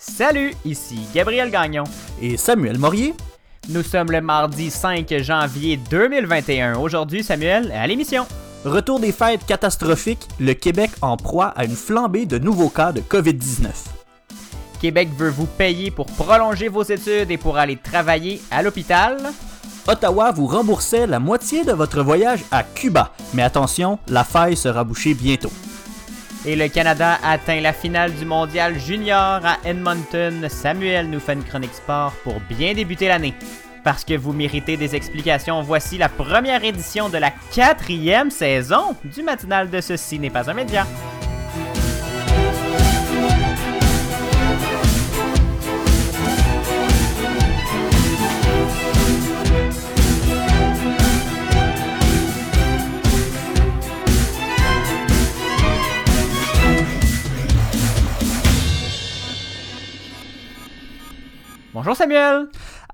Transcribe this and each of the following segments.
Salut, ici Gabriel Gagnon. Et Samuel Morier. Nous sommes le mardi 5 janvier 2021. Aujourd'hui, Samuel, à l'émission. Retour des fêtes catastrophiques, le Québec en proie à une flambée de nouveaux cas de COVID-19. Québec veut vous payer pour prolonger vos études et pour aller travailler à l'hôpital. Ottawa vous remboursait la moitié de votre voyage à Cuba. Mais attention, la faille sera bouchée bientôt. Et le Canada atteint la finale du mondial junior à Edmonton. Samuel nous fait une chronique sport pour bien débuter l'année. Parce que vous méritez des explications, voici la première édition de la quatrième saison du matinal de Ceci n'est pas un média. Bonjour Samuel.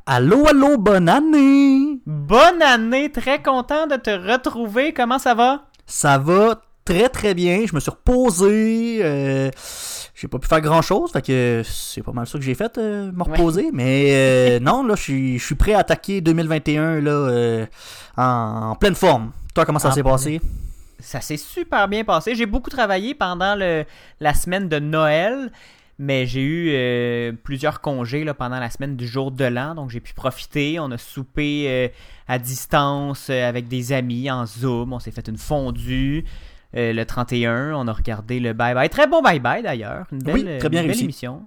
Allô, allô, bonne année! Bonne année, très content de te retrouver. Comment ça va? Ça va très très bien. Je me suis reposé. Euh, j'ai pas pu faire grand chose, fait que c'est pas mal ça que j'ai fait, euh, me reposer. Mais euh, non, là, je suis- prêt à attaquer 2021 là, euh, en, en pleine forme. Toi, comment ça s'est passé? Ça s'est super bien passé. J'ai beaucoup travaillé pendant le, la semaine de Noël, mais j'ai eu euh, plusieurs congés là, pendant la semaine du jour de l'an, donc j'ai pu profiter. On a soupé euh, à distance euh, avec des amis en Zoom. On s'est fait une fondue. le 31, on a regardé le Bye Bye. Très bon Bye Bye d'ailleurs. Une belle, Oui, très bien une belle émission.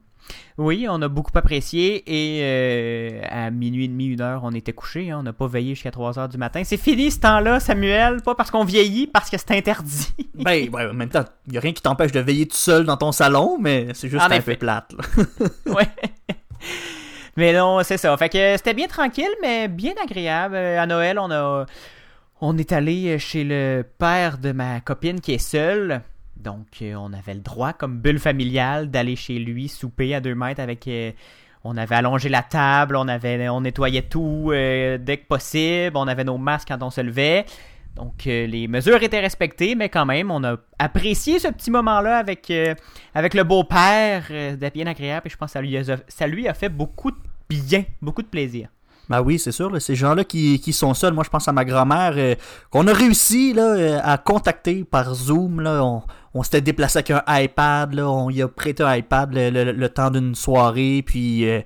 Oui, on a beaucoup apprécié et euh, à minuit et demi, une heure, on était couché. On n'a pas veillé jusqu'à 3 heures du matin. C'est fini ce temps-là, Samuel. Pas parce qu'on vieillit, parce que c'est interdit. Ben, ouais, en même temps, y a rien qui t'empêche de veiller tout seul dans ton salon, mais c'est juste En un effet. peu plate. ouais. Mais non, c'est ça. Fait que c'était bien tranquille, mais bien agréable. Euh, À Noël, on a. On est allé chez le père de ma copine qui est seule. Donc, euh, on avait le droit, comme bulle familiale, d'aller chez lui souper à deux mètres avec. euh, on avait allongé la table, on avait, on nettoyait tout euh, dès que possible, on avait nos masques quand on se levait. Donc, les mesures étaient respectées, mais quand même, on a apprécié ce petit moment-là avec, avec le beau-père. C'était bien agréable et je pense que lui, a, ça lui a fait beaucoup de bien, beaucoup de plaisir. Ben oui, c'est sûr, là, ces gens-là qui, qui sont seuls, moi je pense à ma grand-mère, euh, qu'on a réussi là, euh, à contacter par Zoom. Là, on on s'était déplacé avec un iPad, là, on y a prêté un iPad le, le- le temps d'une soirée, puis euh,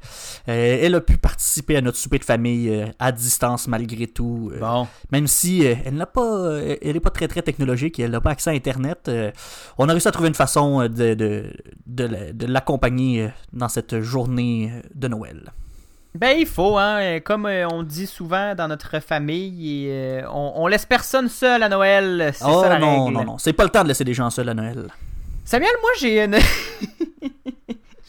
euh, elle a pu participer à notre souper de famille euh, à distance malgré tout. Bon. Même si elle n'a pas, elle est pas très très technologique, elle n'a pas accès à Internet, on a réussi à trouver une façon de, de, de la- de l'accompagner dans cette journée de Noël. Ben, il faut, hein. euh, Comme euh, on dit souvent dans notre famille, et, euh, on, on laisse personne seul à Noël. C'est Oh ça la non, règle. non, non, c'est pas le temps de laisser des gens seuls à Noël. Samuel, moi, j'ai une.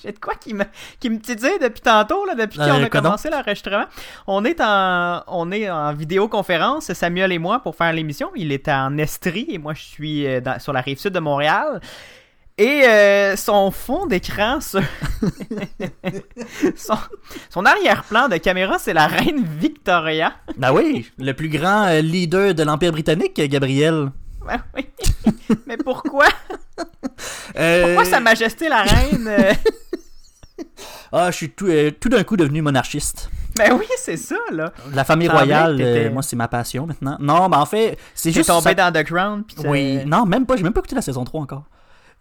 J'ai de quoi qui me, qui me titille depuis tantôt, là, depuis Euh, qu'on a commencé l'enregistrement. On est en, on est en vidéoconférence, Samuel et moi, pour faire l'émission. Il est en Estrie et moi, je suis dans- sur la rive sud de Montréal. Et euh, son fond d'écran, son, son arrière-plan de caméra, c'est la reine Victoria. Ben oui, le plus grand euh, leader de l'Empire britannique, Gabriel. Ben oui. Mais pourquoi? Euh, Pourquoi Sa Majesté la Reine? euh, Ah, je suis tout, euh, tout d'un coup devenu monarchiste. Ben oui, c'est ça, là. La famille royale, euh, moi, c'est ma passion maintenant. Non, mais en fait, c'est juste... tombé ça- dans Underground. Puis Oui, non, même pas, j'ai même pas écouté la saison 3 encore.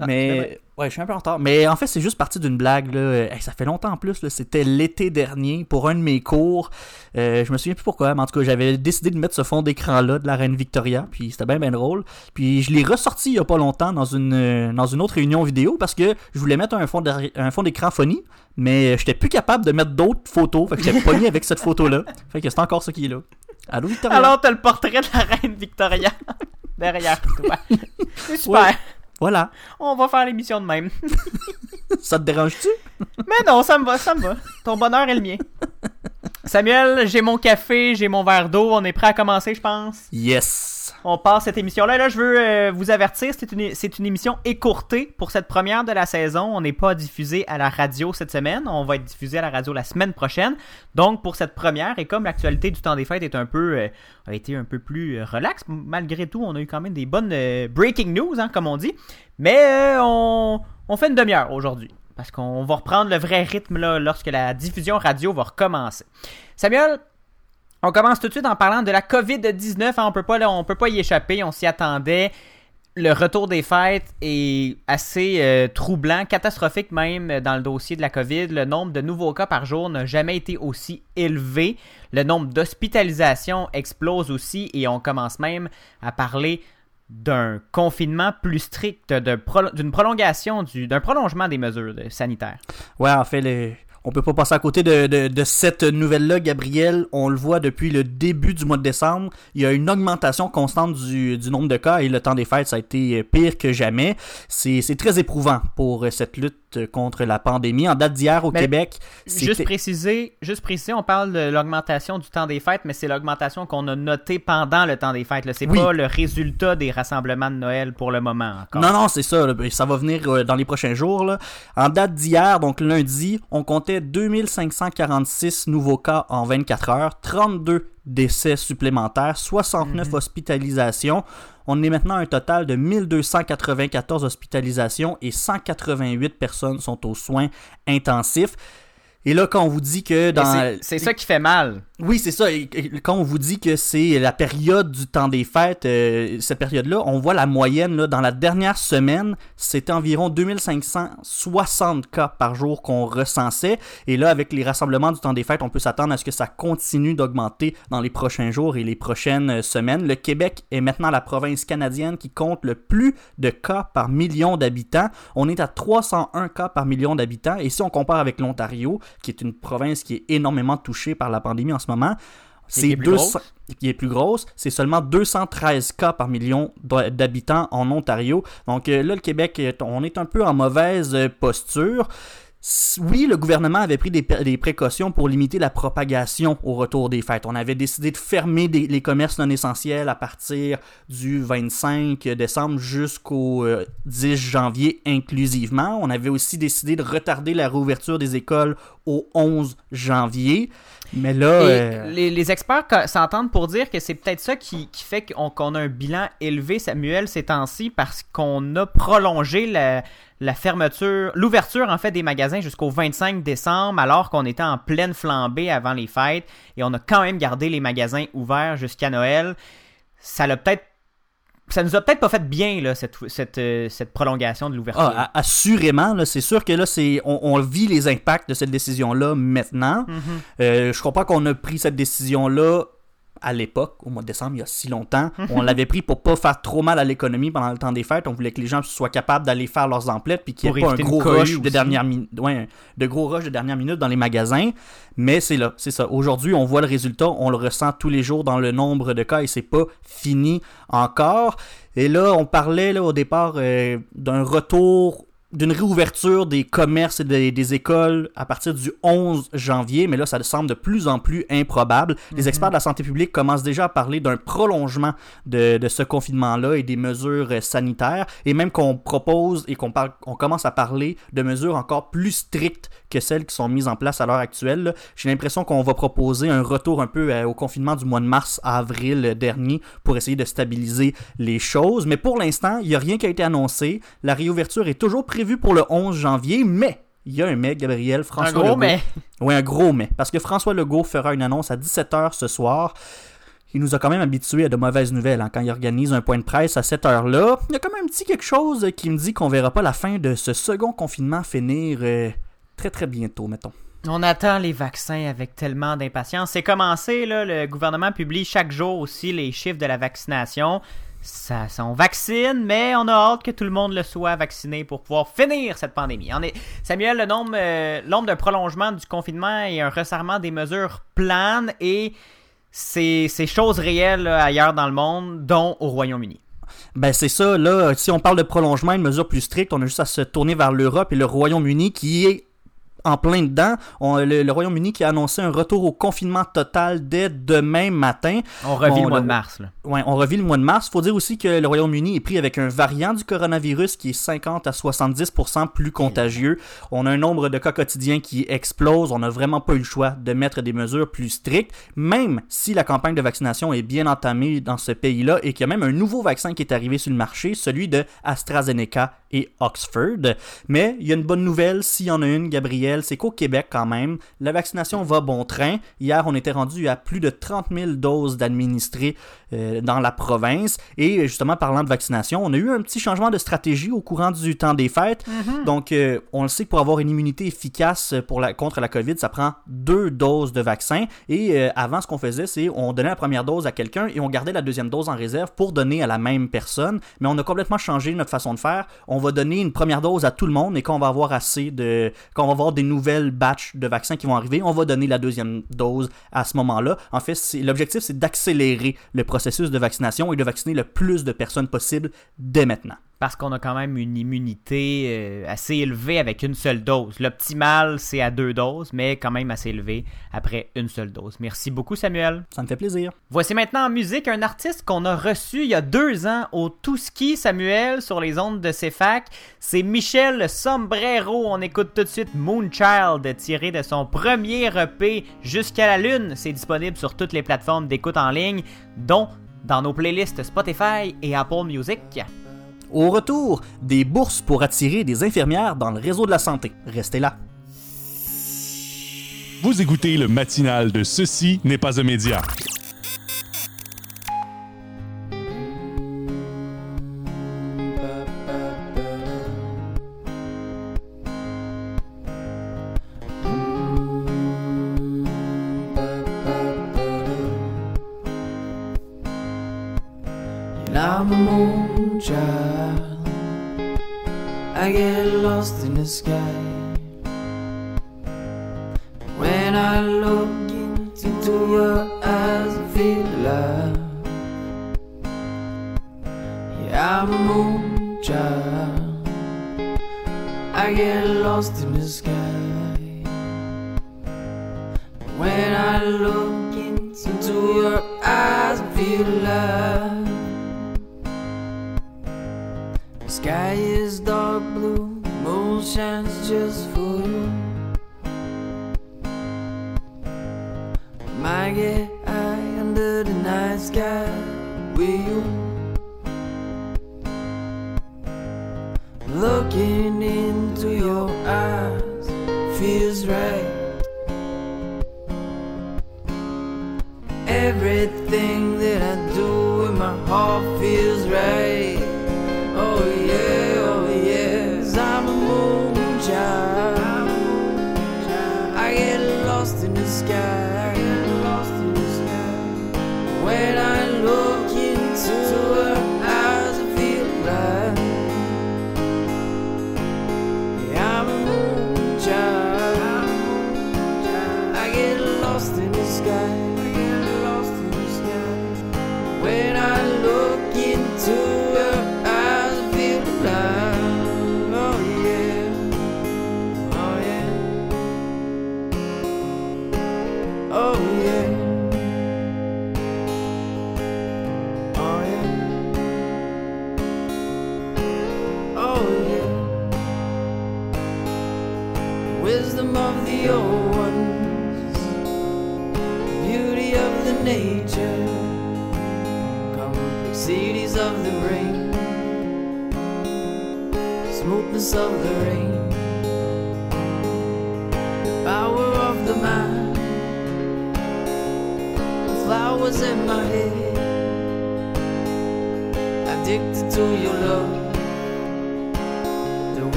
Ah, mais ouais, je suis un peu en retard. Mais en fait, c'est juste parti d'une blague. Là. Euh, hey, ça fait longtemps en plus. C'était l'été dernier pour un de mes cours. Euh, je me souviens plus pourquoi, mais en tout cas, j'avais décidé de mettre ce fond d'écran-là de la reine Victoria. Puis c'était bien, bien drôle. Puis je l'ai ressorti il y a pas longtemps dans une, euh, dans une autre réunion vidéo parce que je voulais mettre un fond d'arri- un fond d'écran funny. Mais j'étais plus capable de mettre d'autres photos. Fait que j'étais pogné avec cette photo-là. Fait que c'est encore ça qui est là. Allô, Victoria? Alors, t'as le portrait de la Reine Victoria derrière toi. Super. Ouais. Voilà. On va faire l'émission de même. Ça te dérange-tu? Mais non, ça me va, ça me va. Ton bonheur est le mien. Samuel, j'ai mon café, j'ai mon verre d'eau. On est prêt à commencer, je pense? Yes. On passe cette émission-là. Là, je veux euh, vous avertir, c'est une, c'est une émission écourtée pour cette première de la saison. On n'est pas diffusé à la radio cette semaine. On va être diffusé à la radio la semaine prochaine. Donc, pour cette première, et comme l'actualité du temps des fêtes est un peu, euh, a été un peu plus euh, relax, malgré tout, on a eu quand même des bonnes euh, breaking news, hein, comme on dit. Mais on, on fait une demi-heure aujourd'hui. Parce qu'on va reprendre le vrai rythme lorsque la diffusion radio va recommencer. Samuel, on commence tout de suite en parlant de la COVID-19. Hein, on peut pas, peut pas y échapper, on s'y attendait. Le retour des fêtes est assez euh, troublant, catastrophique même dans le dossier de la COVID. Le nombre de nouveaux cas par jour n'a jamais été aussi élevé. Le nombre d'hospitalisations explose aussi et on commence même à parler d'un confinement plus strict, d'une prolongation, d'un prolongement des mesures sanitaires. Ouais, en fait, les, on peut pas passer à côté de, cette nouvelle-là, Gabriel. On le voit depuis le début du mois de décembre. Il y a une augmentation constante du, nombre de cas et le temps des fêtes, ça a été pire que jamais. C'est très éprouvant pour cette lutte contre la pandémie. En date d'hier au Québec, juste préciser, juste préciser, on parle de l'augmentation du temps des fêtes, mais c'est l'augmentation qu'on a notée pendant le temps des fêtes. C'est pas le résultat des rassemblements de Noël pour le moment. Non, non, c'est ça. Ça va venir euh, dans les prochains jours. En date d'hier, donc lundi, on comptait 2546 nouveaux cas en 24 heures, 32 décès supplémentaires, 69 mhm. hospitalisations. On est maintenant à un total de 1294 hospitalisations et 188 personnes sont aux soins intensifs. Et là, quand on vous dit que dans... C'est ça qui fait mal. Oui, c'est ça. quand on vous dit que c'est la période du temps des fêtes, euh, cette période-là, on voit la moyenne. Là, dans la dernière semaine, c'était environ 2560 cas par jour qu'on recensait. Et là, avec les rassemblements du temps des fêtes, on peut s'attendre à ce que ça continue d'augmenter dans les prochains jours et les prochaines semaines. Le Québec est maintenant la province canadienne qui compte le plus de cas par million d'habitants. On est à 301 cas par million d'habitants. Et si on compare avec l'Ontario, qui est une province qui est énormément touchée par la pandémie en ce moment. C'est qui est plus grosse, c'est seulement 213 cas par million d'habitants en Ontario. Donc euh, là, le Québec, on est un peu en mauvaise posture oui, le gouvernement avait pris des, précautions pour limiter la propagation au retour des fêtes. On avait décidé de fermer les commerces non essentiels à partir du 25 décembre jusqu'au 10 euh, janvier inclusivement. On avait aussi décidé de retarder la réouverture des écoles au 11 janvier. Mais là. Euh, les, experts s'entendent pour dire que c'est peut-être ça qui, fait qu'on a un bilan élevé, Samuel, ces temps-ci, parce qu'on a prolongé la, la fermeture, l'ouverture en fait des magasins jusqu'au 25 décembre, alors qu'on était en pleine flambée avant les fêtes, et on a quand même gardé les magasins ouverts jusqu'à Noël. Ça l'a peut-être ça nous a peut-être pas fait bien là, cette, cette, euh, cette prolongation de l'ouverture. Ah, assurément, c'est sûr que là, c'est on, on, vit les impacts de cette décision-là maintenant. Mm-hmm. Euh, je crois pas qu'on a pris cette décision-là à l'époque, au mois de décembre, il y a si longtemps. on l'avait pris pour pas faire trop mal à l'économie pendant le temps des fêtes. On voulait que les gens soient capables d'aller faire leurs emplettes puis qu'il n'y ait pas un gros rush de dernière minute, de gros rush de dernière minute dans les magasins. Mais c'est là, c'est ça. Aujourd'hui, on voit le résultat, on le ressent tous les jours dans le nombre de cas et c'est pas fini encore. Et là, on parlait là, au départ euh, d'un retour d'une réouverture des commerces et des, écoles à partir du 11 janvier, mais là, ça semble de plus en plus improbable. Les mhm. experts de la santé publique commencent déjà à parler d'un prolongement de, ce confinement-là et des mesures sanitaires, et même qu'on propose et qu'on on commence à parler de mesures encore plus strictes que celles qui sont mises en place à l'heure actuelle. J'ai l'impression qu'on va proposer un retour un peu euh, au confinement du mois de mars à avril dernier pour essayer de stabiliser les choses, mais pour l'instant, il n'y a rien qui a été annoncé. La réouverture est toujours prévu pour le 11 janvier, mais il y a un mais, Gabriel, François un gros mais. Oui, un gros mais. Parce que François Legault fera une annonce à 17h ce soir. Il nous a quand même habitués à de mauvaises nouvelles. Hein. Quand il organise un point de presse à cette heure-là, il y a quand même un petit quelque chose qui me dit qu'on verra pas la fin de ce second confinement finir euh, très très bientôt, mettons. On attend les vaccins avec tellement d'impatience. C'est commencé, là, le gouvernement publie chaque jour aussi les chiffres de la vaccination ça, on vaccine, mais on a hâte que tout le monde le soit vacciné pour pouvoir finir cette pandémie. Samuel, le nombre, euh, d'un prolongement du confinement et un resserrement des mesures planes et c'est choses réelles ailleurs dans le monde, dont au Royaume-Uni. Ben c'est ça, là, si on parle de prolongement, une mesure plus stricte, on a juste à se tourner vers l'Europe et le Royaume-Uni qui est en plein dedans. On- le, le Royaume-Uni qui a annoncé un retour au confinement total dès demain matin. On revit Bon, le mois de mars. Là. Ouais, on revit le mois de mars. Faut dire aussi que le Royaume-Uni est pris avec un variant du coronavirus qui est 50 à 70% plus contagieux. On a un nombre de cas quotidiens qui explose. On n'a vraiment pas eu le choix de mettre des mesures plus strictes, même si la campagne de vaccination est bien entamée dans ce pays-là et qu'il y a même un nouveau vaccin qui est arrivé sur le marché, celui de AstraZeneca et Oxford. Mais il y a une bonne nouvelle, s'il y en a une, Gabriel, c'est qu'au Québec quand même, la vaccination va bon train. Hier, on était rendu à plus de 30 000 doses d'administrés euh, dans la province. Et justement, parlant de vaccination, on a eu un petit changement de stratégie au courant du temps des fêtes. Donc, euh, on le sait que pour avoir une immunité efficace pour la, contre la COVID, ça prend deux doses de vaccin. Et euh, avant, ce qu'on faisait, c'est on donnait la première dose à quelqu'un et on gardait la deuxième dose en réserve pour donner à la même personne. Mais on a complètement changé notre façon de faire. On va donner une première dose à tout le monde et quand on va avoir assez de. quand on va avoir des nouvelles batches de vaccins qui vont arriver, on va donner la deuxième dose à ce moment-là. En fait, l'objectif, c'est d'accélérer le processus de vaccination et de vacciner le plus de personnes possible dès maintenant. Parce qu'on a quand même une immunité euh, assez élevée avec une seule dose. L'optimal, c'est à deux doses, mais quand même assez élevé après une seule dose. Merci beaucoup, Samuel. Ça me fait plaisir. Voici maintenant en musique un artiste qu'on a reçu il y a deux ans au Touski Samuel sur les ondes de CFAC. C'est Michel Sombrero. On écoute tout de suite Moonchild tiré de son premier EP Jusqu'à la Lune. C'est disponible sur toutes les plateformes d'écoute en ligne, dont dans nos playlists Spotify et Apple Music. Au retour, des bourses pour attirer des infirmières dans le réseau de la santé. Restez là. Vous écoutez le matinal de Ceci n'est pas un média. Sky. When I look into your eyes, I feel alive. Yeah, I'm a moon child. I get lost in the sky. When I look into your eyes, I feel alive. The sky is dark shines just for you. Might get high under the night sky with you. Looking into your eyes feels right. again.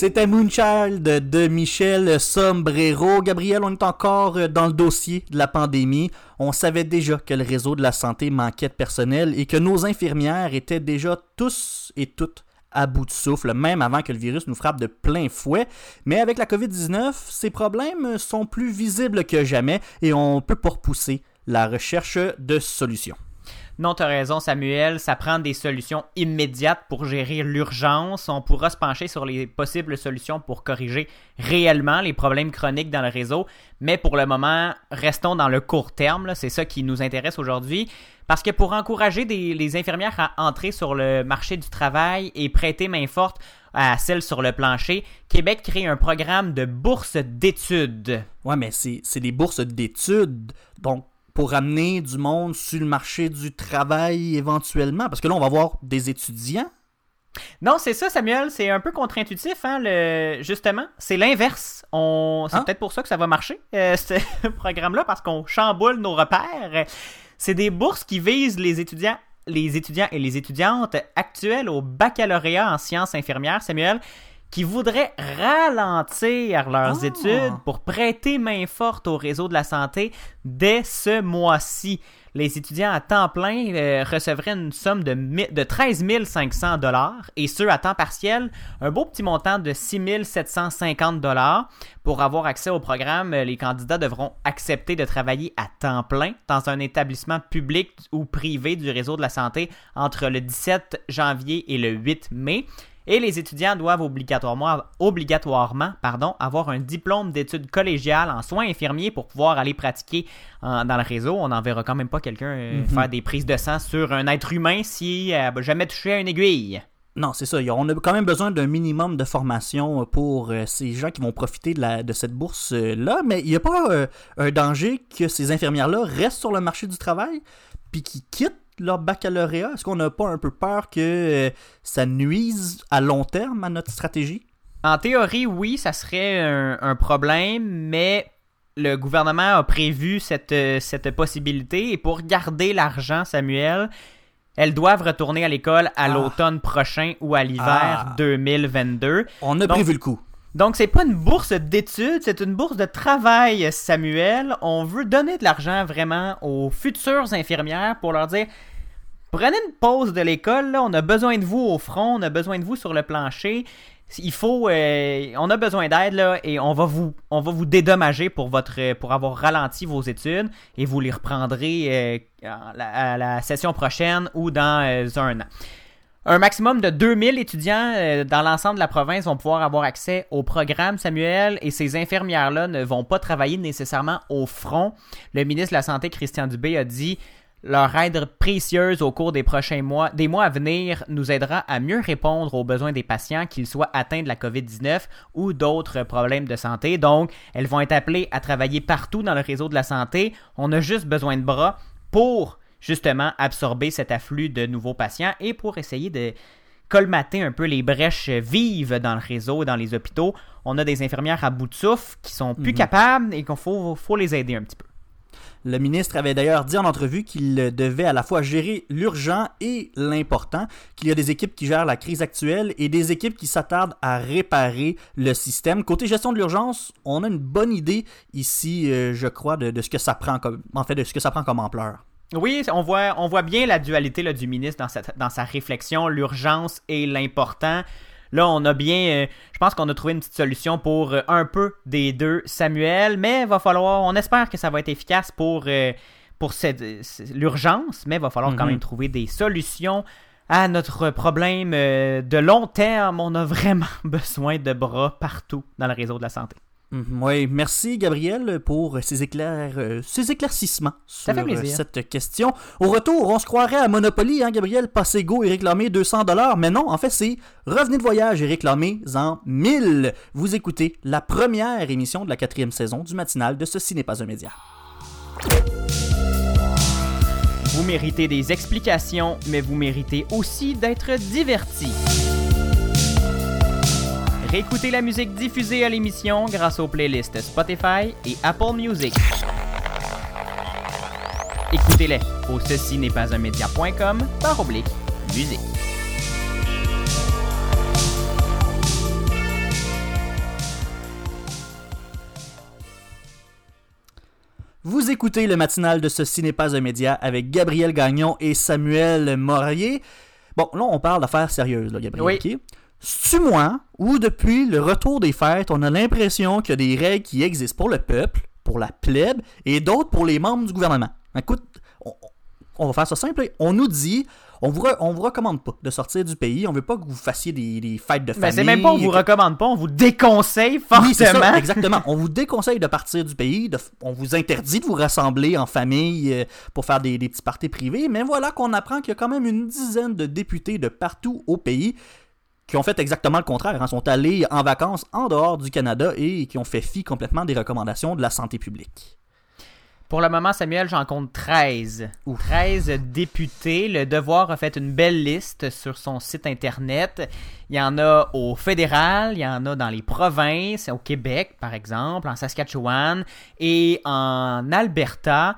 C'était Moonchild de Michel Sombrero. Gabriel, on est encore euh, dans le dossier de la pandémie. On savait déjà que le réseau de la santé manquait de personnel et que nos infirmières étaient déjà tous et toutes à bout de souffle, même avant que le virus nous frappe de plein fouet. Mais avec la COVID-19, ces problèmes sont plus visibles que jamais et on peut pas repousser la recherche de solutions. Non, tu as raison, Samuel. Ça prend des solutions immédiates pour gérer l'urgence. On pourra se pencher sur les possibles solutions pour corriger réellement les problèmes chroniques dans le réseau. Mais pour le moment, restons dans le court terme. C'est ça qui nous intéresse aujourd'hui. Parce que pour encourager les infirmières à entrer sur le marché du travail et prêter main forte à celles sur le plancher, Québec crée un programme de bourse d'études. Ouais, mais c'est des bourses d'études. Donc, pour amener du monde sur le marché du travail éventuellement? Parce que là, on va avoir des étudiants. Non, c'est ça, Samuel. C'est un peu contre-intuitif, hein, le... justement. C'est l'inverse. On... C'est Hein? peut-être pour ça que ça va marcher, euh, ce programme-là, parce qu'on chamboule nos repères. C'est des bourses qui visent les étudiants, les étudiants et les étudiantes actuels au baccalauréat en sciences infirmières, Samuel, qui voudraient ralentir leurs Ah. études pour prêter main forte au réseau de la santé dès ce mois-ci. Les étudiants à temps plein euh, recevraient une somme de, de 13 500 dollars et ceux à temps partiel, un beau petit montant de 6 750 dollars. Pour avoir accès au programme, les candidats devront accepter de travailler à temps plein dans un établissement public ou privé du réseau de la santé entre le 17 janvier et le 8 mai. Et les étudiants doivent obligatoirement, obligatoirement pardon, avoir un diplôme d'études collégiales en soins infirmiers pour pouvoir aller pratiquer en- dans le réseau. On n'enverra quand même pas quelqu'un euh, faire des prises de sang sur un être humain si elle n'a jamais touché à une aiguille. Non, c'est ça. On a quand même besoin d'un minimum de formation pour euh, ces gens qui vont profiter de, la, de cette bourse-là. Mais il n'y a pas euh, un danger que ces infirmières-là restent sur le marché du travail puis qu'ils quittent leur baccalauréat? Est-ce qu'on n'a pas un peu peur que euh, ça nuise à long terme à notre stratégie? En théorie, oui, ça serait un, un problème, mais le gouvernement a prévu cette, euh, cette possibilité et pour garder l'argent, Samuel, elles doivent retourner à l'école à Ah. l'automne prochain ou à l'hiver Ah. 2022. On a Donc- prévu le coup. Donc, c'est pas une bourse d'études, c'est une bourse de travail, Samuel. On veut donner de l'argent vraiment aux futures infirmières pour leur dire prenez une pause de l'école, on a besoin de vous au front, on a besoin de vous sur le plancher. Il faut, euh, on a besoin d'aide et on va vous, on va vous dédommager pour votre, pour avoir ralenti vos études et vous les reprendrez euh, à, la, session prochaine ou dans euh, un an. Un maximum de 2000 étudiants dans l'ensemble de la province vont pouvoir avoir accès au programme, Samuel, et ces infirmières-là ne vont pas travailler nécessairement au front. Le ministre de la Santé, Christian Dubé, a dit leur aide précieuse au cours des prochains mois, des mois à venir, nous aidera à mieux répondre aux besoins des patients, qu'ils soient atteints de la COVID-19 ou d'autres problèmes de santé. Donc, elles vont être appelées à travailler partout dans le réseau de la santé. On a juste besoin de bras pour justement absorber cet afflux de nouveaux patients et pour essayer de colmater un peu les brèches vives dans le réseau, dans les hôpitaux. On a des infirmières à bout de souffle qui sont plus capables et qu'il faut, faut les aider un petit peu. Le ministre avait d'ailleurs dit en entrevue qu'il devait à la fois gérer l'urgent et l'important, qu'il y a des équipes qui gèrent la crise actuelle et des équipes qui s'attardent à réparer le système. Côté gestion de l'urgence, on a une bonne idée ici, euh, je crois, de, ce que ça prend comme, ampleur. Oui, on voit, bien la dualité du ministre dans sa réflexion, l'urgence et l'important. Là, on a bien, euh, je pense qu'on a trouvé une petite solution pour euh, un peu des deux, Samuel, mais va falloir, on espère que ça va être efficace pour, euh, pour cette, l'urgence, mais va falloir quand Mhm. même trouver des solutions à notre problème de long terme. On a vraiment besoin de bras partout dans le réseau de la santé. Mhm, Oui, merci Gabriel pour ces, éclairs, euh, ces éclaircissements Ça sur euh, cette question. Au retour, on se croirait à Monopoly, hein, Gabriel, passez go et réclamez 200 dollars, mais non, en fait c'est revenez de voyage et réclamez en 1000. Vous écoutez la première émission de la quatrième saison du matinal de Ceci n'est pas un média. Vous méritez des explications, mais vous méritez aussi d'être divertis. Réécoutez la musique diffusée à l'émission grâce aux playlists Spotify et Apple Music. Écoutez-les au ceci n'est pas un média.com par oblique musique. Vous écoutez le matinal de Ceci n'est pas un média avec Gabriel Gagnon et Samuel Morier. Bon, là, on parle d'affaires sérieuses, là, Gabriel. Oui. C'est-tu moi ou depuis le retour des fêtes, on a l'impression qu'il y a des règles qui existent pour le peuple, pour la plèbe et d'autres pour les membres du gouvernement? Écoute, on, on va faire ça simple. On nous dit, on vous, re- on vous recommande pas de sortir du pays, on veut pas que vous fassiez des, des fêtes de Ben, famille. c'est même pas on vous recommande pas, on vous déconseille fortement. oui, c'est ça, exactement. On vous déconseille de partir du pays, de on vous interdit de vous rassembler en famille euh, pour faire des, des petits parties privés, mais voilà qu'on apprend qu'il y a quand même une dizaine de députés de partout au pays qui ont fait exactement le contraire, hein, sont allés en vacances en dehors du Canada et qui ont fait fi complètement des recommandations de la santé publique. Pour le moment, Samuel, j'en compte 13. Ouf. 13 députés. Le Devoir a fait une belle liste sur son site internet. Il y en a au fédéral, il y en a dans les provinces, au Québec par exemple, en Saskatchewan et en Alberta.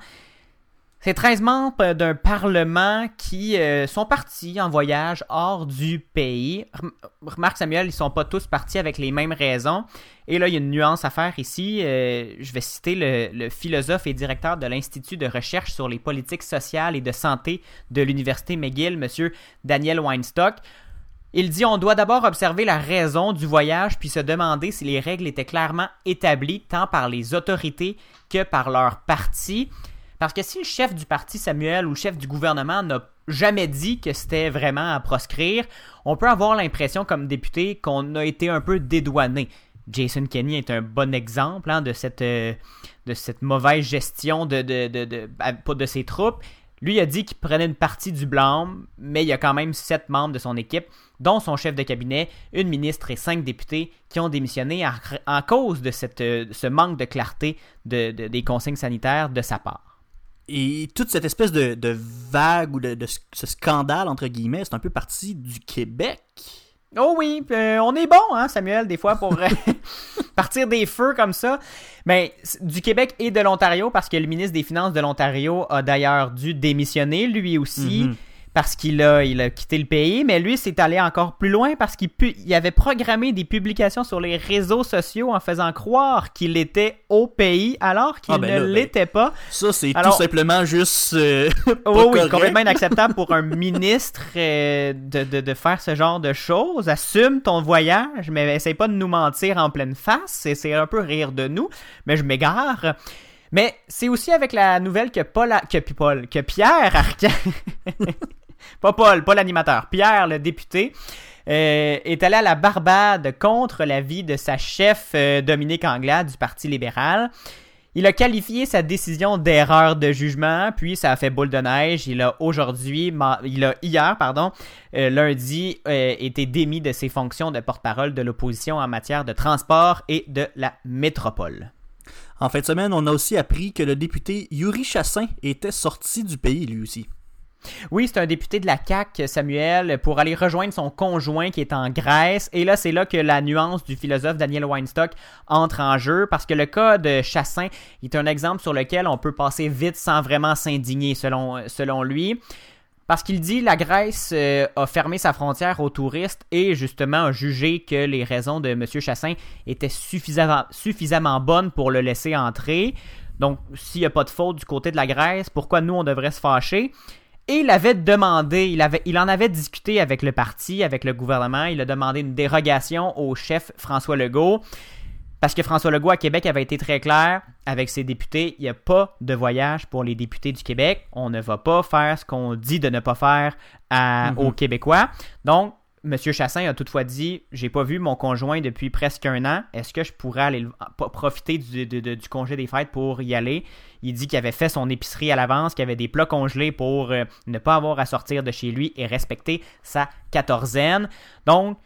C'est 13 membres d'un parlement qui euh, sont partis en voyage hors du pays. Rem- Remarque Samuel, ils sont pas tous partis avec les mêmes raisons. Et là, il y a une nuance à faire ici. Euh, je vais citer le, le philosophe et directeur de l'Institut de recherche sur les politiques sociales et de santé de l'Université McGill, M. Daniel Weinstock. Il dit on doit d'abord observer la raison du voyage puis se demander si les règles étaient clairement établies tant par les autorités que par leur parti. Parce que si le chef du parti Samuel ou le chef du gouvernement n'a jamais dit que c'était vraiment à proscrire, on peut avoir l'impression comme député qu'on a été un peu dédouané. Jason Kenney est un bon exemple hein, de, cette, euh, de cette mauvaise gestion de, de, de, de- ses troupes. Lui a dit qu'il prenait une partie du blâme, mais il y a quand même sept membres de son équipe, dont son chef de cabinet, une ministre et cinq députés qui ont démissionné en, cause de cette, euh, ce manque de clarté de- de- des consignes sanitaires de sa part. Et toute cette espèce de, de vague ou de, de ce scandale, entre guillemets, c'est un peu parti du Québec. Oh oui, euh, on est bon, hein, Samuel, des fois pour euh, partir des feux comme ça. Mais du Québec et de l'Ontario, parce que le ministre des Finances de l'Ontario a d'ailleurs dû démissionner, lui aussi, Mhm. Parce qu'il a, il a quitté le pays. Mais lui, c'est allé encore plus loin parce qu'il il avait programmé des publications sur les réseaux sociaux en faisant croire qu'il était au pays alors qu'il Ah, ben ne ben, l'était pas. Ça, c'est tout simplement juste. euh, pas Oui, oui, complètement inacceptable pour un ministre euh, de, de, de faire ce genre de choses. Assume ton voyage, mais essaye pas de nous mentir en pleine face. C'est- C'est un peu rire de nous, mais je m'égare. Mais c'est aussi avec la nouvelle que Paul, A- que, Paul, que Pierre Arcan, pas Paul, pas l'animateur, Pierre le député, euh, est allé à la Barbade contre l'avis de sa chef euh, Dominique Anglade du Parti libéral. Il a qualifié sa décision d'erreur de jugement, puis ça a fait boule de neige. Il a aujourd'hui, il a hier, pardon, euh, lundi, été démis de ses fonctions de porte-parole de l'opposition en matière de transport et de la métropole. En fin de semaine, on a aussi appris que le député Yuri Chassin était sorti du pays, lui aussi. Oui, c'est un député de la CAQ, Samuel, pour aller rejoindre son conjoint qui est en Grèce. Et là, c'est là que la nuance du philosophe Daniel Weinstock entre en jeu, parce que le cas de Chassin est un exemple sur lequel on peut passer vite sans vraiment s'indigner, selon, lui. Parce qu'il dit la Grèce euh, a fermé sa frontière aux touristes et justement a jugé que les raisons de M. Chassin étaient suffisamment, suffisamment bonnes pour le laisser entrer. Donc, s'il n'y a pas de faute du côté de la Grèce, pourquoi nous on devrait se fâcher? Et il avait demandé, il, avait, il en avait discuté avec le parti, avec le gouvernement, il a demandé une dérogation au chef François Legault. Parce que François Legault à Québec avait été très clair avec ses députés, il n'y a pas de voyage pour les députés du Québec. On ne va pas faire ce qu'on dit de ne pas faire à- Mhm. aux Québécois. Donc, M. Chassin a toutefois dit J'ai pas vu mon conjoint depuis presque un an. Est-ce que je pourrais aller profiter du, congé des fêtes pour y aller? Il dit qu'il avait fait son épicerie à l'avance, qu'il avait des plats congelés pour euh, ne pas avoir à sortir de chez lui et respecter sa quatorzaine. Donc,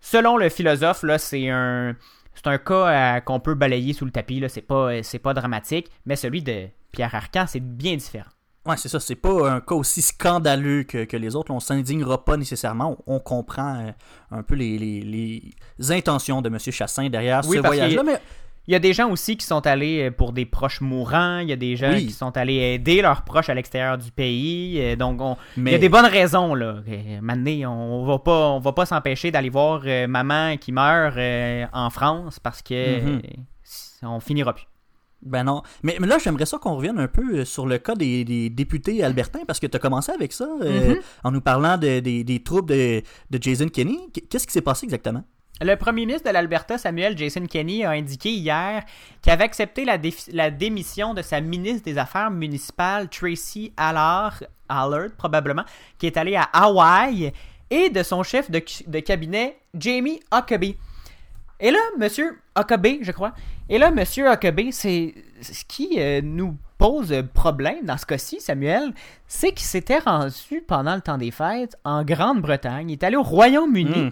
selon le philosophe, là, c'est un. C'est un cas euh, qu'on peut balayer sous le tapis, là. C'est pas, c'est pas dramatique, mais celui de Pierre Arcan, c'est bien différent. Ouais, c'est ça. C'est pas un cas aussi scandaleux que, que les autres. On s'indignera pas nécessairement. On, on comprend euh, un peu les, les- les intentions de M. Chassin derrière Oui, ce voyage-là. Mais Il y a des gens aussi qui sont allés euh, pour des proches mourants, il y a des gens Oui. qui sont allés aider leurs proches à l'extérieur du pays, euh, donc on- Mais- il y a des bonnes raisons là. Maintenant, on va pas, on va pas s'empêcher d'aller voir euh, maman qui meurt euh, en France parce que euh, on finira plus. Ben non. Mais, mais là, j'aimerais ça qu'on revienne un peu euh, sur le cas des, des députés albertains, parce que tu as commencé avec ça, euh, Mhm. en nous parlant de- des- des troupes de, de Jason Kenney. Qu- Qu'est-ce qui s'est passé exactement? Le premier ministre de l'Alberta, Samuel Jason Kenney, a indiqué hier qu'il avait accepté la, démission de sa ministre des Affaires municipales, Tracy Allard, Allard, probablement, qui est allée à Hawaï, et de son chef de, de cabinet, Jamie Huckabee. Et là, monsieur Huckabee, je crois, et là, monsieur Huckabee, c'est ce qui euh, nous pose problème dans ce cas-ci, Samuel, c'est qu'il s'était rendu pendant le temps des fêtes en Grande-Bretagne. Il est allé au Royaume-Uni. Hmm.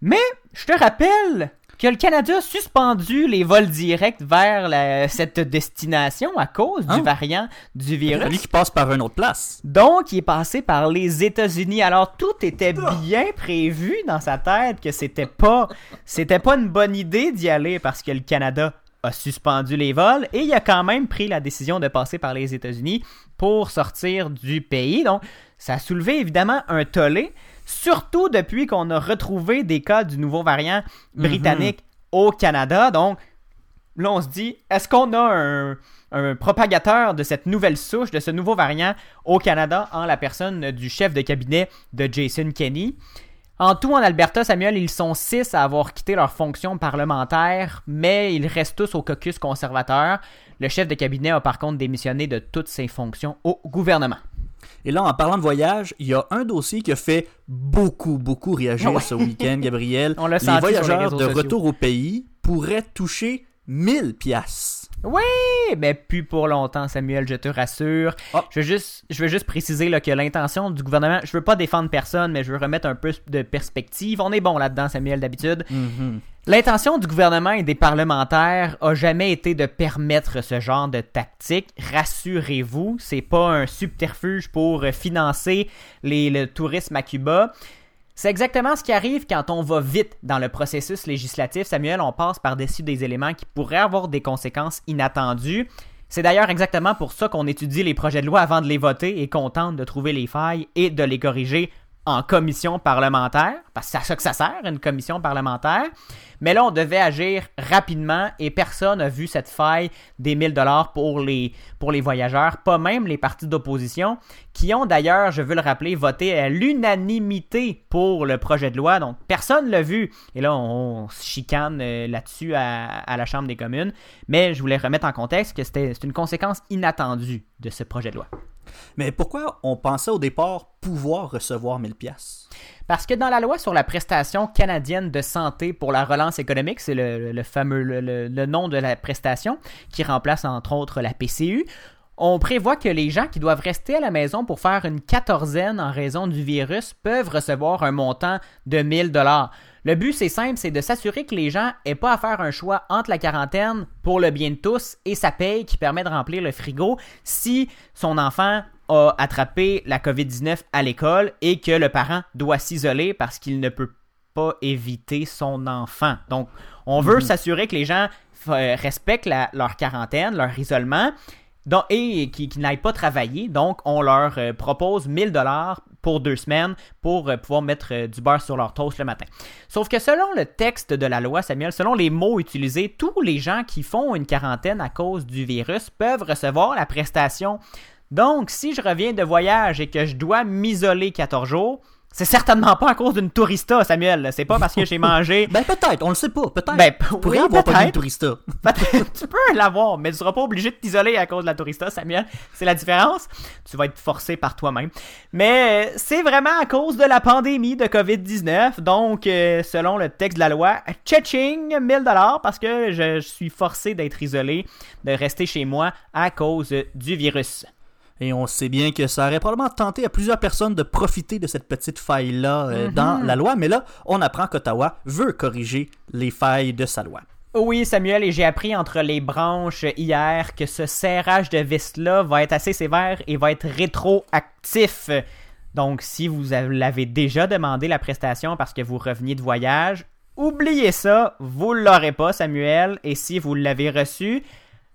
Mais je te rappelle que le Canada a suspendu les vols directs vers la- cette destination à cause Ah. du variant du virus. Lui qui passe par une autre place. Donc, il est passé par les États-Unis. Alors, tout était bien prévu dans sa tête que c'était pas, c'était pas une bonne idée d'y aller parce que le Canada a suspendu les vols et il a quand même pris la décision de passer par les États-Unis pour sortir du pays. Donc, ça a soulevé évidemment un tollé, surtout depuis qu'on a retrouvé des cas du nouveau variant britannique au Canada. Donc, là, on se dit, est-ce qu'on a un, un propagateur de cette nouvelle souche, de ce nouveau variant au Canada en la personne du chef de cabinet de Jason Kenney? En tout, en Alberta, Samuel, ils sont six à avoir quitté leur fonction parlementaire, mais ils restent tous au caucus conservateur. Le chef de cabinet a par contre démissionné de toutes ses fonctions au gouvernement. Et là, en parlant de voyage, il y a un dossier qui a fait beaucoup, beaucoup réagir Ouais. ce week-end, Gabriel. On l'a les senti sur les voyageurs de sociaux. retour au pays pourraient toucher 1000 piastres. Oui, mais plus pour longtemps, Samuel, je te rassure. Ah. Je, veux juste, je veux juste préciser là, que l'intention du gouvernement, je veux pas défendre personne, mais je veux remettre un peu de perspective. On est bon là-dedans, Samuel, d'habitude. Mhm. L'intention du gouvernement et des parlementaires a jamais été de permettre ce genre de tactique. Rassurez-vous, c'est pas un subterfuge pour financer les- le tourisme à Cuba. C'est exactement ce qui arrive quand on va vite dans le processus législatif. Samuel, on passe par-dessus des éléments qui pourraient avoir des conséquences inattendues. C'est d'ailleurs exactement pour ça qu'on étudie les projets de loi avant de les voter et qu'on tente de trouver les failles et de les corriger en commission parlementaire, parce que c'est à ça que ça sert, une commission parlementaire. Mais là, on devait agir rapidement et personne n'a vu cette faille des 1000 dollars pour les, pour les voyageurs, pas même les partis d'opposition, qui ont d'ailleurs, je veux le rappeler, voté à l'unanimité pour le projet de loi. Donc, personne l'a vu. Et là, on, se chicane euh, là-dessus à, à la Chambre des communes. Mais je voulais remettre en contexte que c'était une conséquence inattendue de ce projet de loi. Mais pourquoi on pensait au départ pouvoir recevoir 1000 piastres? Parce que dans la loi sur la prestation canadienne de santé pour la relance économique, c'est le, fameux le nom de la prestation qui remplace entre autres la PCU, on prévoit que les gens qui doivent rester à la maison pour faire une quatorzaine en raison du virus peuvent recevoir un montant de 1000 dollars. Le but, c'est simple, c'est de s'assurer que les gens aient pas à faire un choix entre la quarantaine pour le bien de tous et sa paye qui permet de remplir le frigo si son enfant a attrapé la COVID-19 à l'école et que le parent doit s'isoler parce qu'il ne peut pas éviter son enfant. Donc, on veut s'assurer que les gens euh, respectent la- leur quarantaine, leur isolement, et qui, qui pas travailler. Donc, on leur euh, propose 1000 dollars pour deux semaines pour euh, pouvoir mettre euh, du beurre sur leur toast le matin. Sauf que selon le texte de la loi, Samuel, selon les mots utilisés, tous les gens qui font une quarantaine à cause du virus peuvent recevoir la prestation. Donc, si je reviens de voyage et que je dois m'isoler 14 jours, c'est certainement pas à cause d'une tourista, Samuel. C'est pas parce que j'ai mangé. Ben peut-être, on le sait pas, peut-être. Ben, tu pourrais oui, avoir pas de tourista. Tu peux l'avoir, mais tu seras pas obligé de t'isoler à cause de la tourista, Samuel. C'est la différence. Tu vas être forcé par toi-même. Mais euh, c'est vraiment à cause de la pandémie de COVID-19. Donc, euh, selon le texte de la loi, tching 1000 dollars parce que je, suis forcé d'être isolé, de rester chez moi à cause du virus. Et on sait bien que ça aurait probablement tenté à plusieurs personnes de profiter de cette petite faille-là euh, dans la loi, mais là, on apprend qu'Ottawa veut corriger les failles de sa loi. Oui, Samuel, et j'ai appris entre les branches hier que ce serrage de vis-là va être assez sévère et va être rétroactif. Donc, si vous avez- l'avez déjà demandé la prestation parce que vous reveniez de voyage, oubliez ça, vous l'aurez pas, Samuel. Et si vous l'avez reçu,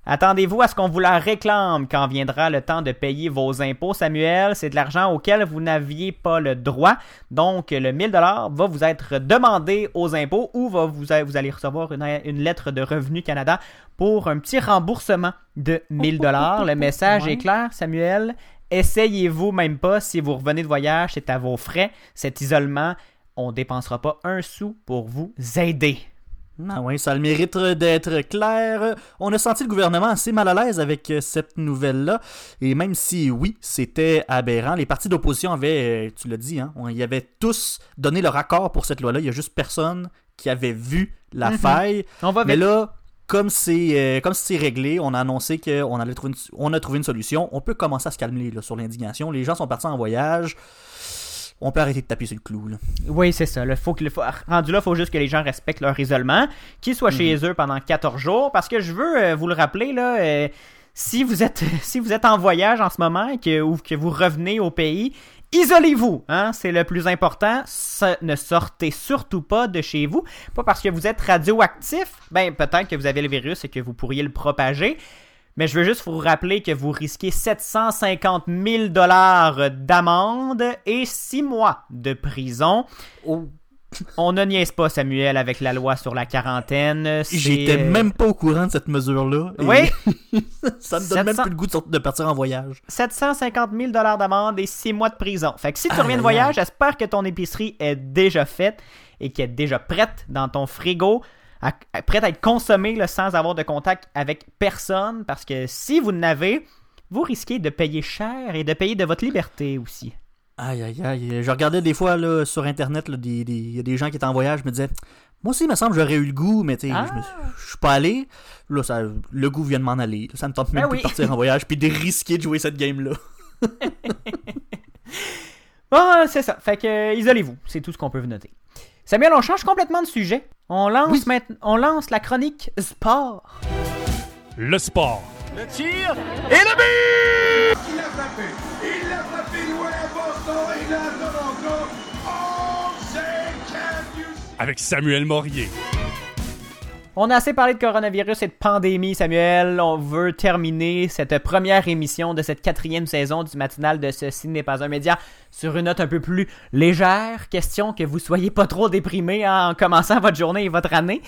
Attendez-vous à ce qu'on vous la réclame quand viendra le temps de payer vos impôts, Samuel. C'est de l'argent auquel vous n'aviez pas le droit. Donc, le 1000 dollars va vous être demandé aux impôts ou va vous, vous allez recevoir une, une lettre de Revenu Canada pour un petit remboursement de 1000 dollars. Le message est clair, Samuel. Essayez-vous même pas si vous revenez de voyage, c'est à vos frais. Cet isolement, on dépensera pas un sou pour vous aider. Ah oui, ça a le mérite d'être clair. On a senti le gouvernement assez mal à l'aise avec euh, cette nouvelle-là. Et même si, oui, c'était aberrant, les partis d'opposition avaient, euh, tu l'as dit, hein, on y avait tous donné leur accord pour cette loi-là. Il y a juste personne qui avait vu la Mhm. faille. On va Mais là, comme c'est euh, comme c'est réglé, on a annoncé qu'on allait trouver une, on a trouvé une solution. On peut commencer à se calmer là, sur l'indignation. Les gens sont partis en voyage. On peut arrêter de taper sur le clou. Là. Oui, c'est ça. là. Faut que, faut- rendu là, il faut juste que les gens respectent leur isolement, qu'ils soient chez eux pendant 14 jours. Parce que je veux euh, vous le rappeler, là, euh, si, vous êtes, si vous êtes en voyage en ce moment et que, ou que vous revenez au pays, isolez-vous. Hein? C'est le plus important. Ne sortez surtout pas de chez vous. Pas parce que vous êtes radioactif. Ben, peut-être que vous avez le virus et que vous pourriez le propager. Mais je veux juste vous rappeler que vous risquez 750 000 dollars d'amende et 6 mois de prison. Oh. On ne niaise pas, Samuel, avec la loi sur la quarantaine. J'étais euh, même pas au courant de cette mesure-là. Oui, ça me donne même 700 plus le goût de, partir en voyage. 750 000 dollars d'amende et 6 mois de prison. Fait que si tu reviens de voyage, j'espère que ton épicerie est déjà faite et qu'elle est déjà prête dans ton frigo, à- à- prête à être consommée là, sans avoir de contact avec personne. Parce que si vous n'avez, vous risquez de payer cher et de payer de votre liberté aussi. Aïe, aïe, aïe. Je regardais des fois là, sur Internet, là, des, des- il y a des gens qui étaient en voyage, je me disais, moi aussi, il me semble j'aurais eu le goût, mais tu sais, Ah. je suis- je suis pas allé. Là, ça, le goût vient de m'en aller. Ça me tente même Ben plus oui. de partir en voyage puis de risquer de jouer cette game-là. Bon, c'est ça. Fait que euh, isolez-vous. C'est tout ce qu'on peut vous noter. Samuel, on change complètement de sujet. On lance, Oui. maintenant- on lance la chronique sport. Le sport. Il l'a frappé. Il l'a frappé loin à Boston et là à Toronto. Oh, you Avec Samuel Morier. On a assez parlé de coronavirus et de pandémie, Samuel. On veut terminer cette première émission de cette quatrième saison du matinal de Ceci n'est pas un média sur une note un peu plus légère. Question que vous soyez pas trop déprimé hein, en commençant votre journée et votre année.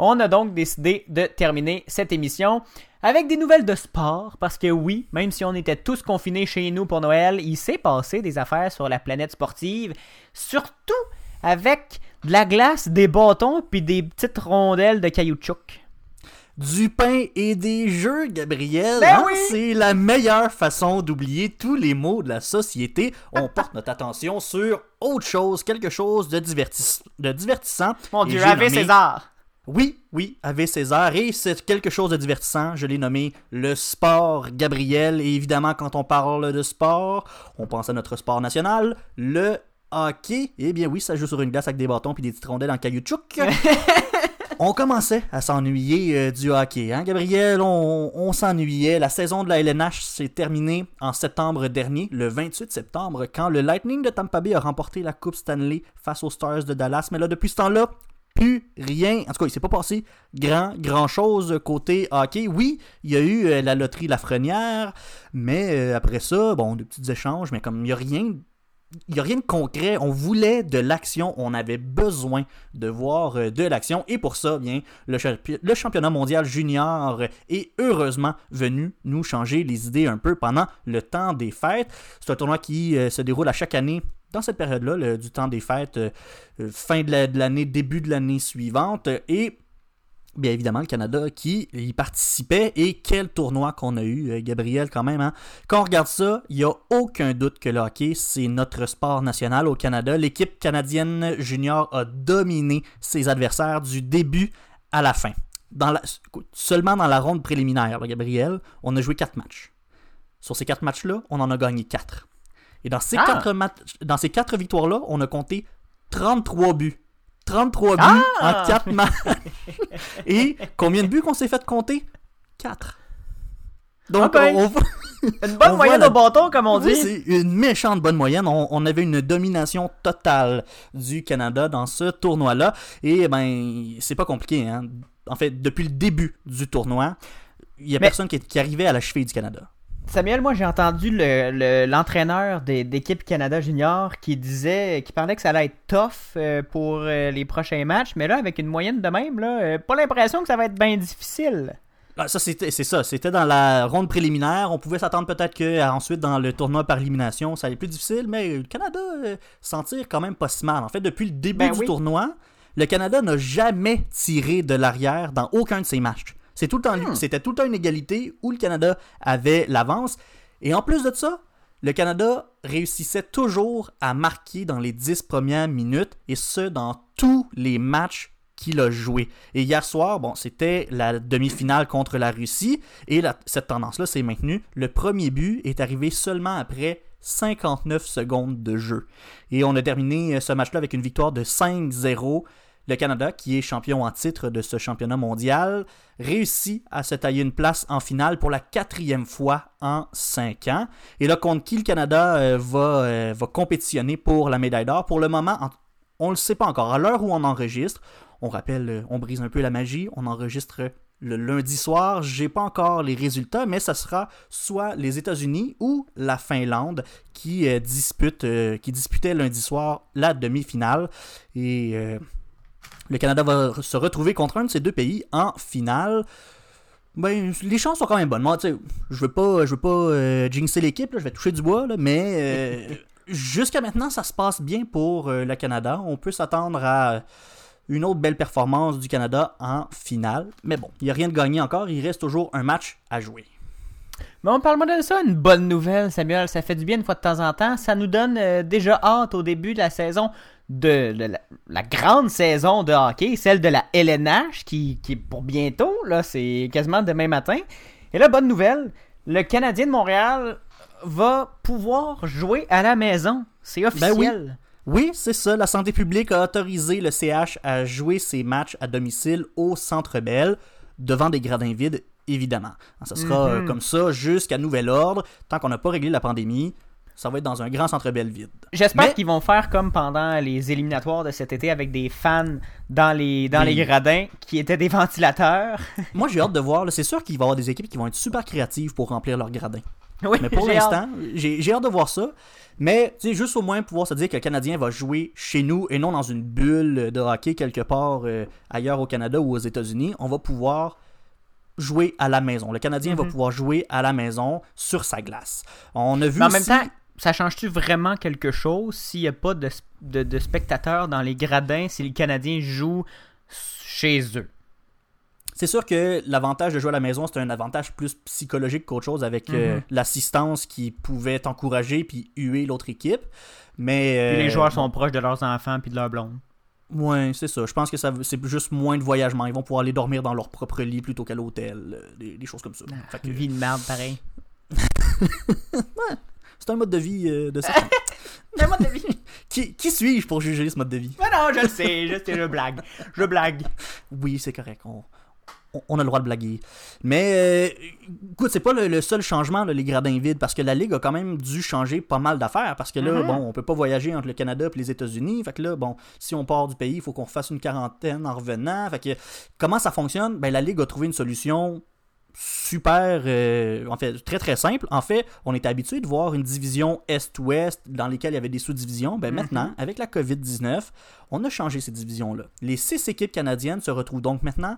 On a donc décidé de terminer cette émission avec des nouvelles de sport, parce que oui, même si on était tous confinés chez nous pour Noël, il s'est passé des affaires sur la planète sportive, surtout avec de la glace, des bâtons puis des petites rondelles de caoutchouc. Du pain et des jeux, Gabriel. Ben hein? oui! C'est la meilleure façon d'oublier tous les maux de la société. On porte notre attention sur autre chose, quelque chose de, divertis- de divertissant. Mon Dieu, nommé- César! Oui, oui, Ave César. Et c'est quelque chose de divertissant. Je l'ai nommé le sport, Gabriel. Et évidemment, quand on parle de sport, on pense à notre sport national, le hockey. Eh bien oui, ça joue sur une glace avec des bâtons puis des petites rondelles en caoutchouc. on commençait à s'ennuyer euh, du hockey, hein, Gabriel? On, on s'ennuyait. La saison de la LNH s'est terminée en septembre dernier, le 28 septembre, quand le Lightning de Tampa Bay a remporté la Coupe Stanley face aux Stars de Dallas. Mais là, depuis ce temps-là, plus rien. En tout cas, il s'est pas passé grand, grand chose côté hockey. Oui, il y a eu euh, la loterie Lafrenière, mais euh, après ça, bon, de petits échanges, mais comme il n'y a rien. Il n'y a rien de concret. On voulait de l'action. On avait besoin de voir euh, de l'action. Et pour ça, bien, le, le championnat mondial junior est heureusement venu nous changer les idées un peu pendant le temps des fêtes. C'est un tournoi qui euh, se déroule à chaque année dans cette période-là, du temps des fêtes, euh, fin de l'année, début de l'année suivante. Et bien évidemment, le Canada qui y participait. Et quel tournoi qu'on a eu, euh, Gabriel, quand même. hein. Quand on regarde ça, il n'y a aucun doute que le hockey, c'est notre sport national au Canada. L'équipe canadienne junior a dominé ses adversaires du début à la fin. Dans la- seulement dans la ronde préliminaire, Gabriel, on a joué quatre matchs. Sur ces quatre matchs-là, on en a gagné quatre. Et dans ces, Ah! quatre, dans ces quatre victoires-là, on a compté 33 buts. 33 buts Ah! en 4 matchs. Et combien de buts qu'on s'est fait compter? 4. Donc, on, on- Une bonne On moyenne la- au bâton, comme on oui, dit. c'est une méchante bonne moyenne. On, on avait une domination totale du Canada dans ce tournoi-là. Et ben, c'est pas compliqué. Hein? En fait, depuis le début du tournoi, il y a Mais- personne qui, qui arrivait à la cheville du Canada. Samuel, moi j'ai entendu le- le- l'entraîneur d'équipe Canada Junior qui disait, qui parlait que ça allait être tough euh, pour euh, les prochains matchs, mais là avec une moyenne de même, là, euh, pas l'impression que ça va être bien difficile. Ah, ça, c'était, c'est ça. C'était dans la ronde préliminaire. On pouvait s'attendre peut-être que ensuite dans le tournoi par élimination, ça allait plus difficile, mais le Canada euh, s'en tire quand même pas si mal. En fait, depuis le début Ben du oui. tournoi, le Canada n'a jamais tiré de l'arrière dans aucun de ses matchs. C'est tout le temps, Hmm. C'était tout le temps une égalité où le Canada avait l'avance. Et en plus de ça, le Canada réussissait toujours à marquer dans les 10 premières minutes, et ce, dans tous les matchs qu'il a joué. Et hier soir, bon, c'était la demi-finale contre la Russie, et la- cette tendance-là s'est maintenue. Le premier but est arrivé seulement après 59 secondes de jeu. Et on a terminé euh, ce match-là avec une victoire de 5-0. Le Canada, qui est champion en titre de ce championnat mondial, réussit à se tailler une place en finale pour la quatrième fois en cinq ans. Et là, contre qui le Canada euh, va, euh, va compétitionner pour la médaille d'or? Pour le moment, en- on ne le sait pas encore. À l'heure où on enregistre, on rappelle, euh, on brise un peu la magie, on enregistre le lundi soir. J'ai pas encore les résultats, mais ça sera soit les États-Unis ou la Finlande qui euh, lundi soir la demi-finale. Et le Canada va se retrouver contre un de ces deux pays en finale. Ben, les chances sont quand même bonnes. Moi, tu sais, je veux pas, je veux pas euh, jinxer l'équipe, je vais toucher du bois, là, mais euh, jusqu'à maintenant, ça se passe bien pour euh, le Canada. On peut s'attendre à une autre belle performance du Canada en finale. Mais bon, il n'y a rien de gagné encore. Il reste toujours un match à jouer. Bon, parle-moi de ça, une bonne nouvelle, Samuel. Ça fait du bien une fois de temps en temps. Ça nous donne déjà hâte au début de la saison, de, de la, la grande saison de hockey, celle de la LNH, qui, qui est pour bientôt. Là, c'est quasiment demain matin. Et là, bonne nouvelle, le Canadien de Montréal va pouvoir jouer à la maison. C'est officiel. Oui, c'est ça. La santé publique a autorisé le CH à jouer ses matchs à domicile au Centre Bell, devant des gradins vides, évidemment. Ça sera euh, Mhm. comme ça jusqu'à nouvel ordre. Tant qu'on n'a pas réglé la pandémie, ça va être dans un grand Centre Bell vide. J'espère Mais- qu'ils vont faire comme pendant les éliminatoires de cet été avec des fans dans les, dans Oui. les gradins qui étaient des ventilateurs. Moi, j'ai hâte de voir. C'est sûr qu'il va y avoir des équipes qui vont être super créatives pour remplir leurs gradins. Oui, Mais pour j'ai hâte. l'instant, j'ai j'ai hâte de voir ça. Mais tu sais, juste au moins pouvoir se dire que le Canadien va jouer chez nous et non dans une bulle de hockey quelque part euh, ailleurs au Canada ou aux États-Unis. On va pouvoir jouer à la maison. Le Canadien va Mhm. pouvoir jouer à la maison sur sa glace. On a vu Mais en même temps, ça change-tu vraiment quelque chose s'il n'y a pas de, de, de spectateurs dans les gradins si les Canadiens jouent chez eux? C'est sûr que l'avantage de jouer à la maison, c'est un avantage plus psychologique qu'autre chose avec euh, Mhm. l'assistance qui pouvait t'encourager puis huer l'autre équipe. Mais Puis les euh, joueurs sont proches de leurs enfants puis de leurs blondes. Ouais, c'est ça. Je pense que ça, c'est juste moins de voyagement. Ils vont pouvoir aller dormir dans leur propre lit plutôt qu'à l'hôtel. euh, Des, des choses comme ça. Fait que Une vie de merde, pareil. c'est un mode de vie euh, de ça. Mais moi, de vie. qui qui suis-je pour juger ce mode de vie? Mais non, je le sais, je sais, je blague. Je blague. Oui, c'est correct. On, a le droit de blaguer. Mais euh, écoute, c'est pas le, le seul changement, là, les gradins vides, parce que la Ligue a quand même dû changer pas mal d'affaires. Parce que là, Mhm. bon, on peut pas voyager entre le Canada et les États-Unis. Fait que là, bon, si on part du pays, il faut qu'on fasse une quarantaine en revenant. Fait que comment ça fonctionne? Ben, la Ligue a trouvé une solution super, euh, en fait, très très simple. En fait, on était habitué de voir une division Est-Ouest dans lesquelles il y avait des sous-divisions. Ben Mhm. maintenant, avec la COVID-19, on a changé ces divisions-là. Les six équipes canadiennes se retrouvent donc maintenant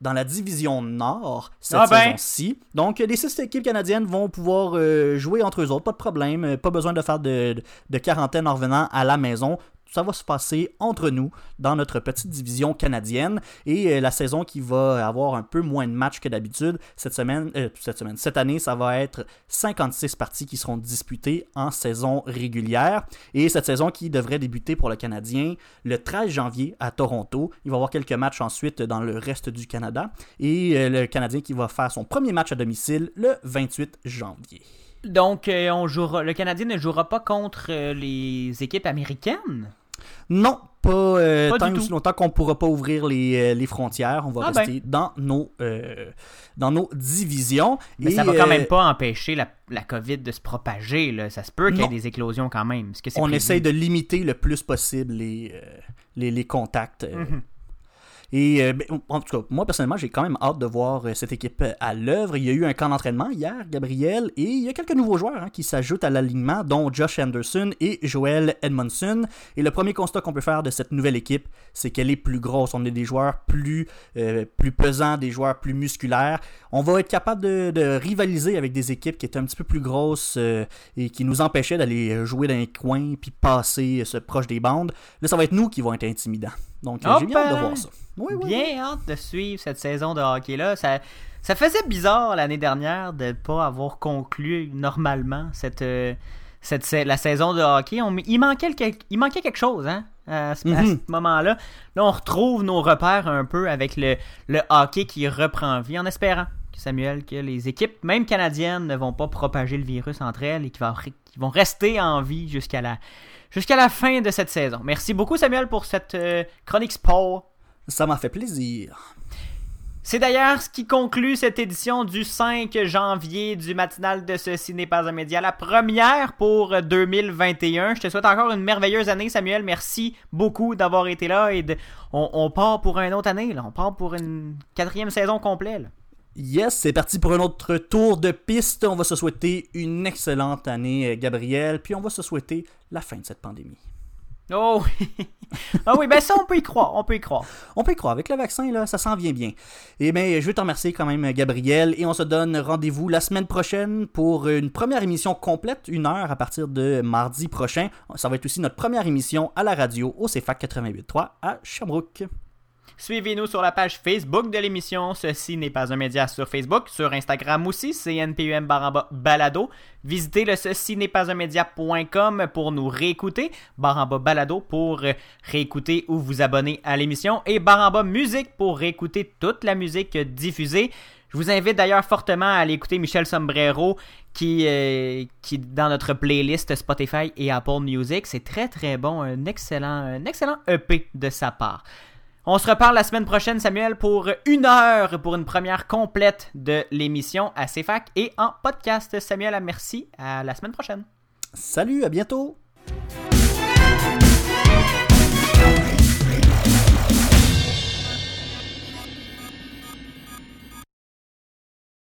dans la division Nord cette Ah ben. saison-ci. Donc, les six équipes canadiennes vont pouvoir euh, jouer entre eux autres, pas de problème, pas besoin de faire de, de- de quarantaine en revenant à la maison. Ça va se passer entre nous dans notre petite division canadienne et euh, la saison qui va avoir un peu moins de matchs que d'habitude cette semaine, euh, cette semaine, cette année, ça va être 56 parties qui seront disputées en saison régulière et cette saison qui devrait débuter pour le Canadien le 13 janvier à Toronto. Il va y avoir quelques matchs ensuite dans le reste du Canada et euh, le Canadien qui va faire son premier match à domicile le 28 janvier. Donc, euh, on jouera, le Canadien ne jouera pas contre les équipes américaines? Non, pas, euh, Pas tant aussi longtemps qu'on ne pourra pas ouvrir les, euh, les frontières. On va Ah ben. rester dans, nos, euh, dans nos divisions. Mais Et, ça va quand euh, même pas empêcher la, la COVID de se propager. Là. Ça se peut qu'il y ait des éclosions quand même. Que on prévu? essaye de limiter le plus possible les, euh, les, les contacts. euh. Mhm. Et euh, ben, en tout cas, moi personnellement, j'ai quand même hâte de voir euh, cette équipe euh, à l'œuvre. Il y a eu un camp d'entraînement hier, Gabriel, et il y a quelques nouveaux joueurs hein, qui s'ajoutent à l'alignement, dont Josh Anderson et Joel Edmondson. Et le premier constat qu'on peut faire de cette nouvelle équipe, c'est qu'elle est plus grosse. On a des joueurs plus, plus pesants, des joueurs plus musculaires. On va être capable de, de rivaliser avec des équipes qui étaient un petit peu plus grosses euh, et qui nous empêchaient d'aller jouer dans les coins puis passer euh, se proche des bandes. Là, ça va être nous qui vont être intimidants. Donc, euh, Oh j'ai bien hâte de voir ça. Oui, oui, oui. Bien hâte de suivre cette saison de hockey-là. Ça, ça faisait bizarre l'année dernière de ne pas avoir conclu normalement cette, euh, la saison de hockey. On- il, manquait le- il manquait quelque chose hein, à ce, Mhm. ce moment-là. Là, on retrouve nos repères un peu avec le, le hockey qui reprend vie en espérant, Samuel, que les équipes, même canadiennes, ne vont pas propager le virus entre elles et qu'ils vont, rester en vie jusqu'à la, jusqu'à la fin de cette saison. Merci beaucoup, Samuel, pour cette euh, chronique sport. Ça m'a fait plaisir. C'est d'ailleurs ce qui conclut cette édition du 5 janvier du matinal de Ceci n'est pas un média, la première pour 2021. Je te souhaite encore une merveilleuse année, Samuel. Merci beaucoup d'avoir été là et de- on, on part pour une autre année. Là. On part pour une quatrième saison complète. là. Yes, c'est parti pour un autre tour de piste. On va se souhaiter une excellente année, euh, Gabriel, puis on va se souhaiter la fin de cette pandémie. Oh oui. ah oui, ben ça, on peut y croire. On peut y croire. On peut y croire, avec le vaccin, là, ça s'en vient bien. Et bien, je veux te remercier quand même, Gabriel, et on se donne rendez-vous la semaine prochaine pour une première émission complète, une heure à partir de mardi prochain. Ça va être aussi notre première émission à la radio au CFAC 88.3 à Sherbrooke. Suivez-nous sur la page Facebook de l'émission. Ceci n'est pas un média sur Facebook. Sur Instagram aussi, CNPUM baramba balado. Visitez le ceci n'est pas un média.com pour nous réécouter. Baramba balado pour réécouter ou vous abonner à l'émission. Et Baramba musique pour réécouter toute la musique diffusée. Je vous invite d'ailleurs fortement à aller écouter Michel Sombrero qui, euh, qui dans notre playlist Spotify et Apple Music. C'est très très bon, un excellent, un excellent EP de sa part. On se reparle la semaine prochaine, Samuel, pour une heure pour une première complète de l'émission à CFAC et en podcast. Samuel, merci. À la semaine prochaine. Salut, à bientôt!